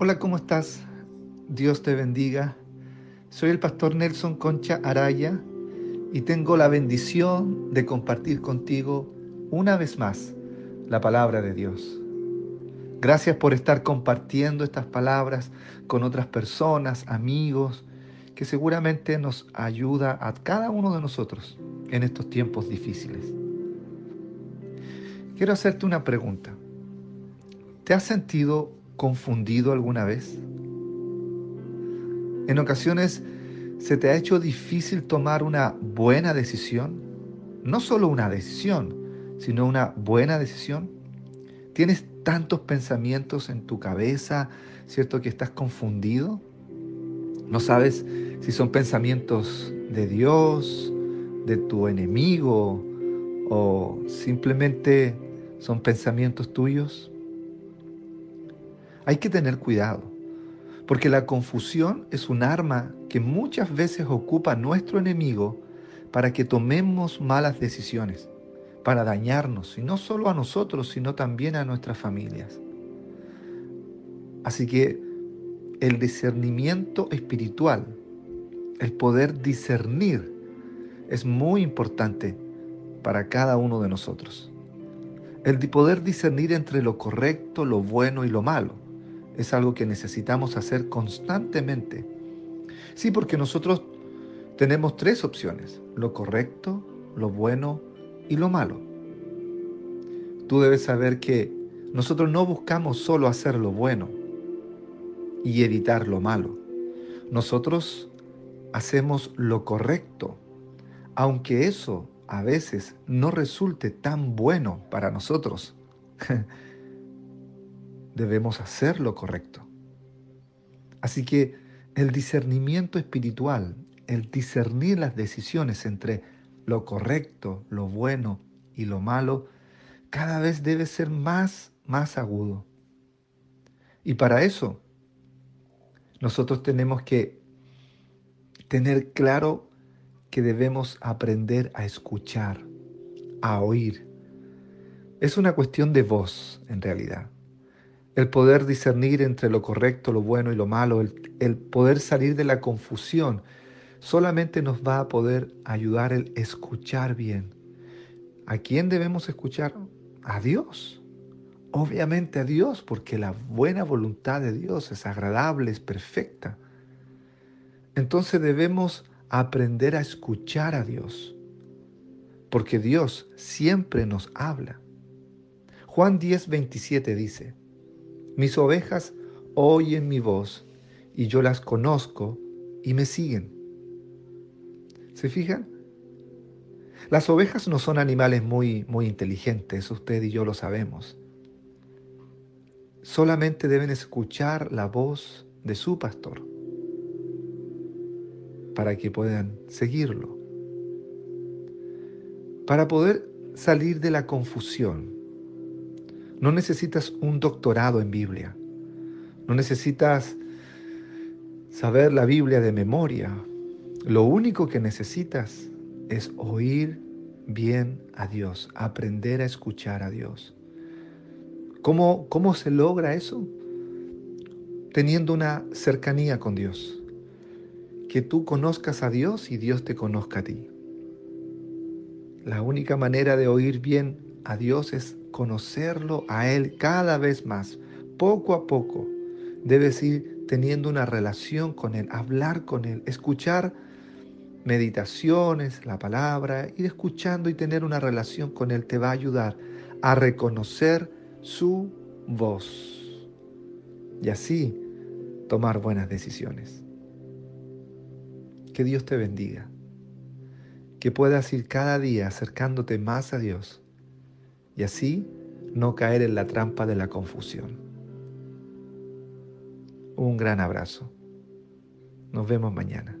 Hola, ¿cómo estás? Dios te bendiga. Soy el pastor Nelson Concha Araya y tengo la bendición de compartir contigo una vez más la palabra de Dios. Gracias por estar compartiendo estas palabras con otras personas, amigos, que seguramente nos ayuda a cada uno de nosotros en estos tiempos difíciles. Quiero hacerte una pregunta. ¿Te has sentido confundido alguna vez? En ocasiones se te ha hecho difícil tomar una buena decisión, no solo una decisión, sino una buena decisión. Tienes tantos pensamientos en tu cabeza, ¿cierto? Que estás confundido. No sabes si son pensamientos de Dios, de tu enemigo o simplemente son pensamientos tuyos. Hay que tener cuidado, porque la confusión es un arma que muchas veces ocupa nuestro enemigo para que tomemos malas decisiones, para dañarnos, y no solo a nosotros, sino también a nuestras familias. Así que el discernimiento espiritual, el poder discernir, es muy importante para cada uno de nosotros. El poder discernir entre lo correcto, lo bueno y lo malo es algo que necesitamos hacer constantemente. Sí, porque nosotros tenemos tres opciones, lo correcto, lo bueno y lo malo. Tú debes saber que nosotros no buscamos solo hacer lo bueno y evitar lo malo. Nosotros hacemos lo correcto, aunque eso a veces no resulte tan bueno para nosotros. debemos hacer lo correcto. Así que el discernimiento espiritual, el discernir las decisiones entre lo correcto, lo bueno y lo malo, cada vez debe ser más, más agudo. Y para eso, nosotros tenemos que tener claro que debemos aprender a escuchar, a oír. Es una cuestión de voz, en realidad el poder discernir entre lo correcto, lo bueno y lo malo, el, poder salir de la confusión, solamente nos va a poder ayudar el escuchar bien. ¿A quién debemos escuchar? A Dios. Obviamente a Dios, porque la buena voluntad de Dios es agradable, es perfecta. Entonces debemos aprender a escuchar a Dios, porque Dios siempre nos habla. Juan 10, 27 dice, mis ovejas oyen mi voz y yo las conozco y me siguen. ¿Se fijan? Las ovejas no son animales muy, muy inteligentes, usted y yo lo sabemos. Solamente deben escuchar la voz de su pastor para que puedan seguirlo. Para poder salir de la confusión, no necesitas un doctorado en Biblia. No necesitas saber la Biblia de memoria. Lo único que necesitas es oír bien a Dios, aprender a escuchar a Dios. ¿Cómo, cómo se logra eso? Teniendo una cercanía con Dios. Que tú conozcas a Dios y Dios te conozca a ti. La única manera de oír bien a Dios es conocerlo a Él cada vez más, poco a poco. Debes ir teniendo una relación con Él, hablar con Él, escuchar meditaciones, la palabra, ir escuchando y tener una relación con Él te va a ayudar a reconocer su voz y así tomar buenas decisiones. Que Dios te bendiga, que puedas ir cada día acercándote más a Dios y así no caer en la trampa de la confusión. Un gran abrazo. Nos vemos mañana.